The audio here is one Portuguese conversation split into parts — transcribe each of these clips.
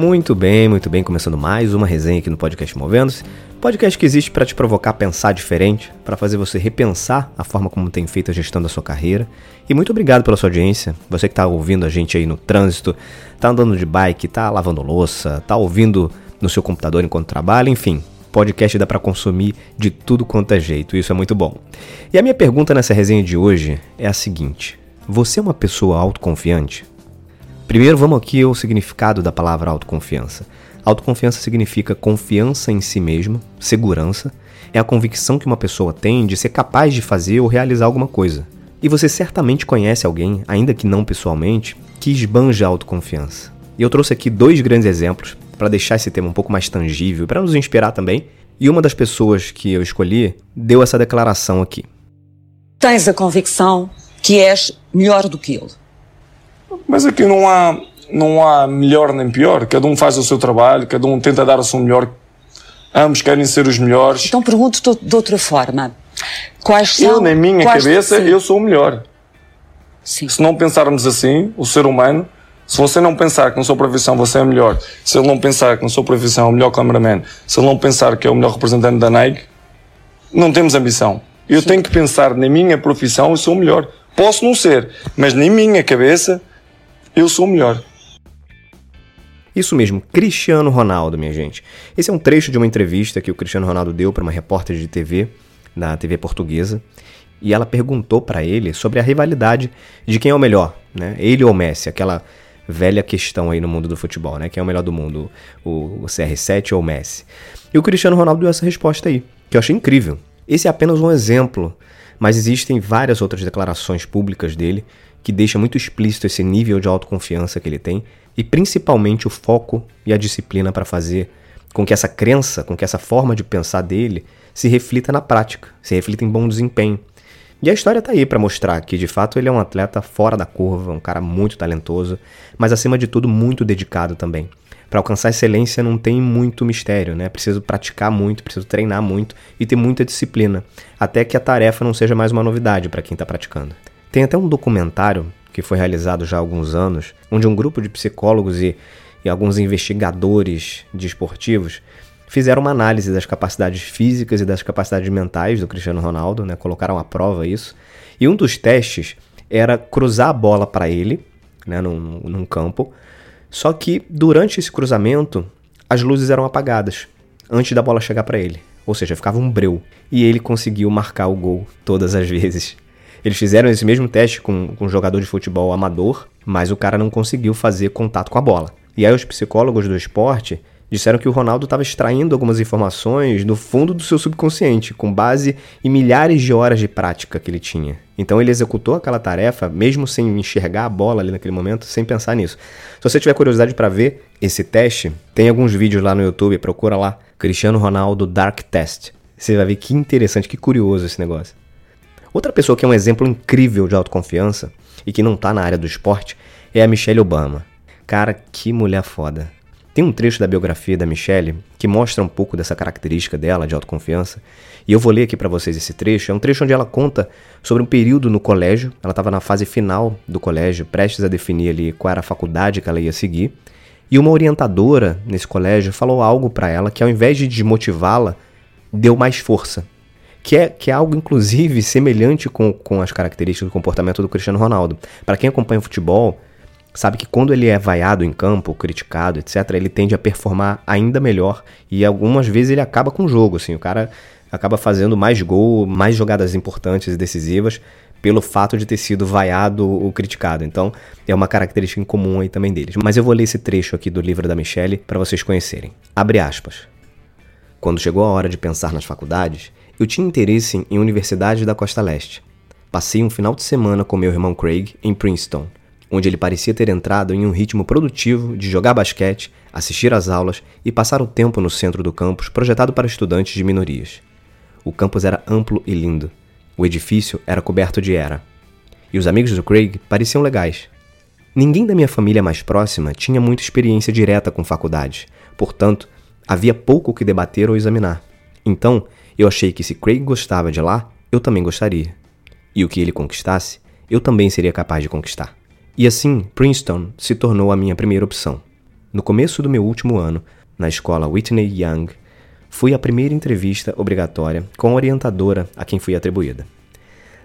Muito bem, muito bem, começando mais uma resenha aqui no podcast Movendo-se. Podcast que existe para te provocar a pensar diferente, para fazer você repensar a forma como tem feito a gestão da sua carreira. E muito obrigado pela sua audiência. Você que está ouvindo a gente aí no trânsito, está andando de bike, está lavando louça, está ouvindo no seu computador enquanto trabalha, enfim. Podcast dá para consumir de tudo quanto é jeito, isso é muito bom. E a minha pergunta nessa resenha de hoje é a seguinte: você é uma pessoa autoconfiante? Primeiro, vamos aqui ao significado da palavra autoconfiança. Autoconfiança significa confiança em si mesmo, segurança, é a convicção que uma pessoa tem de ser capaz de fazer ou realizar alguma coisa. E você certamente conhece alguém, ainda que não pessoalmente, que esbanja a autoconfiança. E eu trouxe aqui dois grandes exemplos para deixar esse tema um pouco mais tangível, para nos inspirar também. E uma das pessoas que eu escolhi deu essa declaração aqui. Tens a convicção que és melhor do que ele. Mas aqui não há, não há melhor nem pior. Cada um faz o seu trabalho, cada um tenta dar o seu melhor. Ambos querem ser os melhores. Então pergunto de outra forma. Quais são, eu, na minha cabeça, sim. eu sou o melhor. Sim. Se não pensarmos assim, o ser humano, se você não pensar que na sua profissão você é melhor, se ele não pensar que na sua profissão é o melhor cameraman, se ele não pensar que é o melhor representante da Nike, não temos ambição. Eu Sim. tenho que pensar na minha profissão, eu sou o melhor. Posso não ser, mas na minha cabeça, eu sou o melhor. Isso mesmo, Cristiano Ronaldo, minha gente. Esse é um trecho de uma entrevista que o Cristiano Ronaldo deu para uma repórter de TV, na TV portuguesa, e ela perguntou para ele sobre a rivalidade de quem é o melhor, né? Ele ou Messi, aquela velha questão aí no mundo do futebol, né? Quem é o melhor do mundo, o CR7 ou o Messi? E o Cristiano Ronaldo deu essa resposta aí, que eu achei incrível. Esse é apenas um exemplo, mas existem várias outras declarações públicas dele que deixa muito explícito esse nível de autoconfiança que ele tem e principalmente o foco e a disciplina para fazer com que essa crença, com que essa forma de pensar dele se reflita na prática, se reflita em bom desempenho. E a história tá aí para mostrar que de fato ele é um atleta fora da curva, um cara muito talentoso, mas acima de tudo muito dedicado também. Para alcançar excelência não tem muito mistério, né? Preciso praticar muito, preciso treinar muito e ter muita disciplina, até que a tarefa não seja mais uma novidade para quem está praticando. Tem até um documentário que foi realizado já há alguns anos, onde um grupo de psicólogos e, e alguns investigadores de esportivos fizeram uma análise das capacidades físicas e das capacidades mentais do Cristiano Ronaldo, né? colocaram à prova isso. E um dos testes era cruzar a bola para ele, né? num, num campo, só que durante esse cruzamento as luzes eram apagadas antes da bola chegar para ele, ou seja, ficava um breu. E ele conseguiu marcar o gol todas as vezes. Eles fizeram esse mesmo teste com, com um jogador de futebol amador, mas o cara não conseguiu fazer contato com a bola. E aí os psicólogos do esporte disseram que o Ronaldo estava extraindo algumas informações do fundo do seu subconsciente, com base em milhares de horas de prática que ele tinha. Então ele executou aquela tarefa, mesmo sem enxergar a bola ali naquele momento, sem pensar nisso. Se você tiver curiosidade para ver esse teste, tem alguns vídeos lá no YouTube, procura lá, Cristiano Ronaldo Dark Test. Você vai ver que interessante, que curioso esse negócio. Outra pessoa que é um exemplo incrível de autoconfiança e que não tá na área do esporte é a Michelle Obama. Cara, que mulher foda. Tem um trecho da biografia da Michelle que mostra um pouco dessa característica dela de autoconfiança, e eu vou ler aqui para vocês esse trecho. É um trecho onde ela conta sobre um período no colégio. Ela estava na fase final do colégio, prestes a definir ali qual era a faculdade que ela ia seguir. E uma orientadora nesse colégio falou algo para ela que, ao invés de desmotivá-la, deu mais força. Que é, que é algo, inclusive, semelhante com, com as características do comportamento do Cristiano Ronaldo. Para quem acompanha o futebol, sabe que quando ele é vaiado em campo, criticado, etc., ele tende a performar ainda melhor e algumas vezes ele acaba com o jogo, assim, o cara acaba fazendo mais gol, mais jogadas importantes e decisivas pelo fato de ter sido vaiado ou criticado. Então, é uma característica em comum aí também deles. Mas eu vou ler esse trecho aqui do livro da Michelle para vocês conhecerem. Abre aspas. Quando chegou a hora de pensar nas faculdades, eu tinha interesse em universidades da costa leste. Passei um final de semana com meu irmão Craig em Princeton, onde ele parecia ter entrado em um ritmo produtivo de jogar basquete, assistir às aulas e passar o tempo no centro do campus projetado para estudantes de minorias. O campus era amplo e lindo. O edifício era coberto de era. E os amigos do Craig pareciam legais. Ninguém da minha família mais próxima tinha muita experiência direta com faculdades, portanto, havia pouco que debater ou examinar. Então, eu achei que se Craig gostava de lá, eu também gostaria. E o que ele conquistasse, eu também seria capaz de conquistar. E assim, Princeton se tornou a minha primeira opção. No começo do meu último ano, na escola Whitney Young, fui a primeira entrevista obrigatória com a orientadora a quem fui atribuída.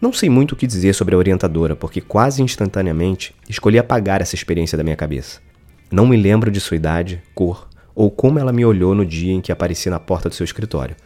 Não sei muito o que dizer sobre a orientadora, porque quase instantaneamente escolhi apagar essa experiência da minha cabeça. Não me lembro de sua idade, cor ou como ela me olhou no dia em que apareci na porta do seu escritório,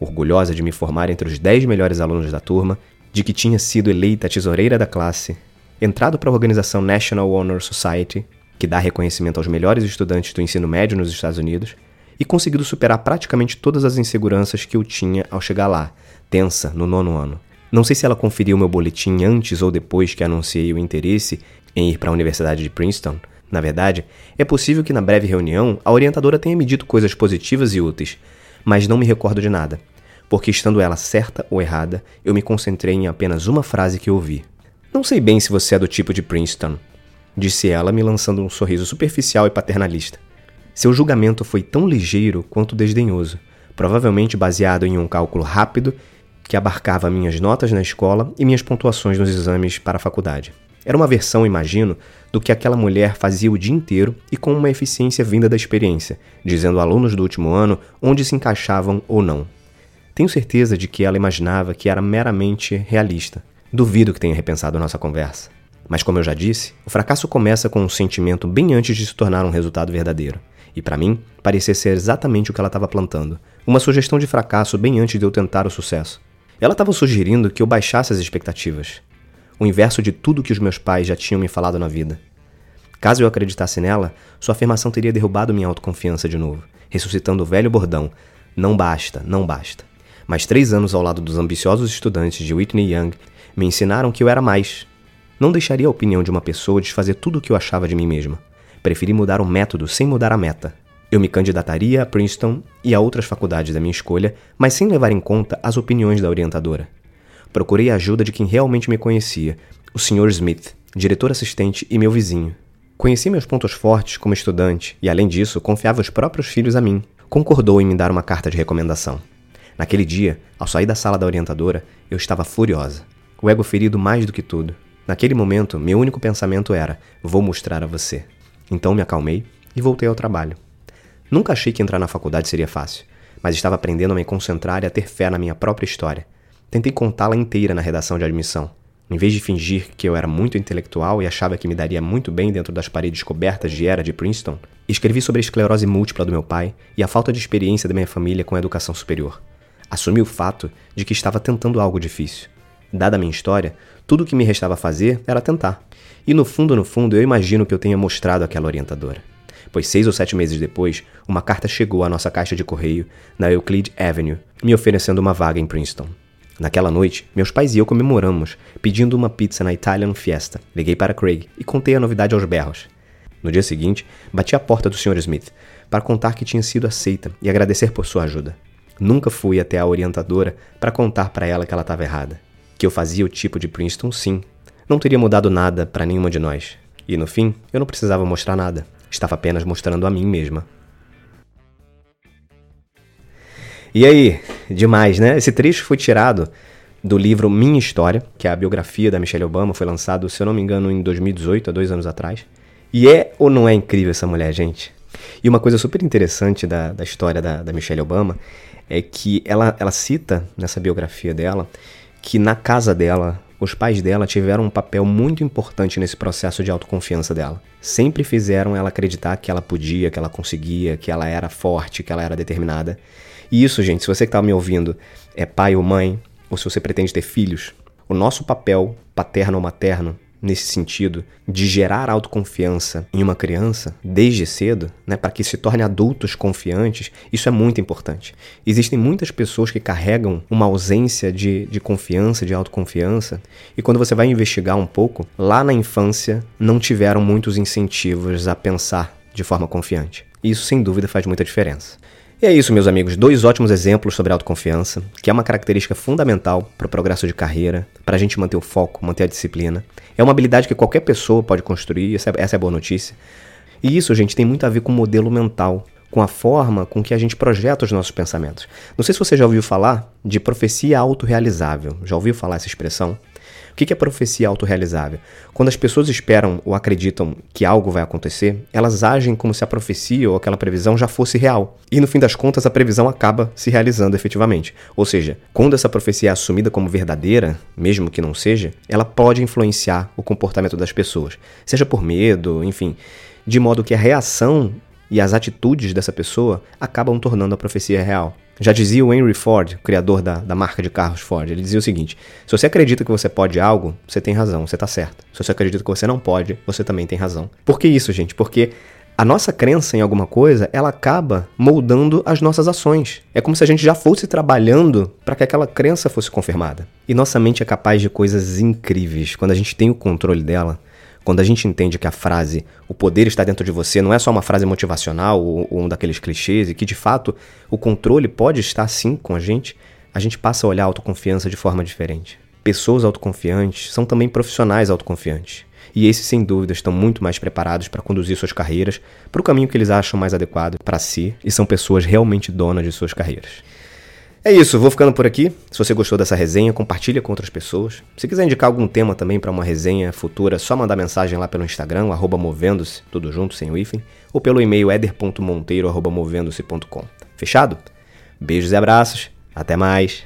orgulhosa de me formar entre os dez melhores alunos da turma, de que tinha sido eleita tesoureira da classe, entrado para a organização National Honor Society, que dá reconhecimento aos melhores estudantes do ensino médio nos Estados Unidos, e conseguido superar praticamente todas as inseguranças que eu tinha ao chegar lá, tensa, no nono ano. Não sei se ela conferiu meu boletim antes ou depois que anunciei o interesse em ir para a Universidade de Princeton. Na verdade, é possível que na breve reunião a orientadora tenha me dito coisas positivas e úteis, mas não me recordo de nada, porque estando ela certa ou errada, eu me concentrei em apenas uma frase que ouvi. Não sei bem se você é do tipo de Princeton, disse ela, me lançando um sorriso superficial e paternalista. Seu julgamento foi tão ligeiro quanto desdenhoso, provavelmente baseado em um cálculo rápido que abarcava minhas notas na escola e minhas pontuações nos exames para a faculdade. Era uma versão, imagino, do que aquela mulher fazia o dia inteiro e com uma eficiência vinda da experiência, dizendo alunos do último ano onde se encaixavam ou não. Tenho certeza de que ela imaginava que era meramente realista. Duvido que tenha repensado nossa conversa. Mas, como eu já disse, o fracasso começa com um sentimento bem antes de se tornar um resultado verdadeiro. E para mim, parecia ser exatamente o que ela estava plantando. Uma sugestão de fracasso bem antes de eu tentar o sucesso. Ela estava sugerindo que eu baixasse as expectativas. O inverso de tudo que os meus pais já tinham me falado na vida. Caso eu acreditasse nela, sua afirmação teria derrubado minha autoconfiança de novo, ressuscitando o velho bordão: não basta, não basta. Mas três anos ao lado dos ambiciosos estudantes de Whitney Young me ensinaram que eu era mais. Não deixaria a opinião de uma pessoa desfazer tudo o que eu achava de mim mesma. Preferi mudar o método sem mudar a meta. Eu me candidataria a Princeton e a outras faculdades da minha escolha, mas sem levar em conta as opiniões da orientadora. Procurei a ajuda de quem realmente me conhecia, o Sr. Smith, diretor assistente e meu vizinho. Conheci meus pontos fortes como estudante e, além disso, confiava os próprios filhos a mim. Concordou em me dar uma carta de recomendação. Naquele dia, ao sair da sala da orientadora, eu estava furiosa. O ego ferido mais do que tudo. Naquele momento, meu único pensamento era: vou mostrar a você. Então me acalmei e voltei ao trabalho. Nunca achei que entrar na faculdade seria fácil, mas estava aprendendo a me concentrar e a ter fé na minha própria história. Tentei contá-la inteira na redação de admissão. Em vez de fingir que eu era muito intelectual e achava que me daria muito bem dentro das paredes cobertas de era de Princeton, escrevi sobre a esclerose múltipla do meu pai e a falta de experiência da minha família com a educação superior. Assumi o fato de que estava tentando algo difícil. Dada a minha história, tudo o que me restava fazer era tentar. E no fundo, no fundo, eu imagino que eu tenha mostrado aquela orientadora pois seis ou sete meses depois, uma carta chegou à nossa caixa de correio na Euclid Avenue, me oferecendo uma vaga em Princeton. Naquela noite, meus pais e eu comemoramos, pedindo uma pizza na Italian Fiesta. Liguei para Craig e contei a novidade aos berros. No dia seguinte, bati à porta do Sr. Smith para contar que tinha sido aceita e agradecer por sua ajuda. Nunca fui até a orientadora para contar para ela que ela estava errada. Que eu fazia o tipo de Princeton, sim. Não teria mudado nada para nenhuma de nós. E no fim, eu não precisava mostrar nada. Estava apenas mostrando a mim mesma. E aí, demais, né? Esse trecho foi tirado do livro Minha História, que é a biografia da Michelle Obama, foi lançado, se eu não me engano, em 2018, há dois anos atrás. E é ou não é incrível essa mulher, gente? E uma coisa super interessante da, da história da, da Michelle Obama é que ela, ela cita nessa biografia dela que na casa dela os pais dela tiveram um papel muito importante nesse processo de autoconfiança dela. Sempre fizeram ela acreditar que ela podia, que ela conseguia, que ela era forte, que ela era determinada. E isso, gente, se você que está me ouvindo é pai ou mãe, ou se você pretende ter filhos, o nosso papel paterno ou materno nesse sentido de gerar autoconfiança em uma criança desde cedo, né, para que se torne adultos confiantes, isso é muito importante. Existem muitas pessoas que carregam uma ausência de, de confiança, de autoconfiança, e quando você vai investigar um pouco, lá na infância não tiveram muitos incentivos a pensar de forma confiante. Isso, sem dúvida, faz muita diferença. E é isso, meus amigos. Dois ótimos exemplos sobre autoconfiança, que é uma característica fundamental para o progresso de carreira, para a gente manter o foco, manter a disciplina. É uma habilidade que qualquer pessoa pode construir, essa é, essa é a boa notícia. E isso, gente, tem muito a ver com o modelo mental, com a forma com que a gente projeta os nossos pensamentos. Não sei se você já ouviu falar de profecia autorrealizável. Já ouviu falar essa expressão? O que é profecia autorrealizável? Quando as pessoas esperam ou acreditam que algo vai acontecer, elas agem como se a profecia ou aquela previsão já fosse real. E no fim das contas, a previsão acaba se realizando efetivamente. Ou seja, quando essa profecia é assumida como verdadeira, mesmo que não seja, ela pode influenciar o comportamento das pessoas, seja por medo, enfim, de modo que a reação e as atitudes dessa pessoa acabam tornando a profecia real. Já dizia o Henry Ford, criador da, da marca de carros Ford, ele dizia o seguinte: se você acredita que você pode algo, você tem razão, você está certo. Se você acredita que você não pode, você também tem razão. Por que isso, gente? Porque a nossa crença em alguma coisa, ela acaba moldando as nossas ações. É como se a gente já fosse trabalhando para que aquela crença fosse confirmada. E nossa mente é capaz de coisas incríveis. Quando a gente tem o controle dela, quando a gente entende que a frase o poder está dentro de você não é só uma frase motivacional ou, ou um daqueles clichês e que de fato o controle pode estar sim com a gente, a gente passa a olhar a autoconfiança de forma diferente. Pessoas autoconfiantes são também profissionais autoconfiantes. E esses, sem dúvida, estão muito mais preparados para conduzir suas carreiras para o caminho que eles acham mais adequado para si e são pessoas realmente donas de suas carreiras. É isso, vou ficando por aqui. Se você gostou dessa resenha, compartilha com outras pessoas. Se quiser indicar algum tema também para uma resenha futura, só mandar mensagem lá pelo Instagram, movendo-se, tudo junto, sem o hífen, ou pelo e-mail eder.monteiro.movendo-se.com. Fechado? Beijos e abraços. Até mais.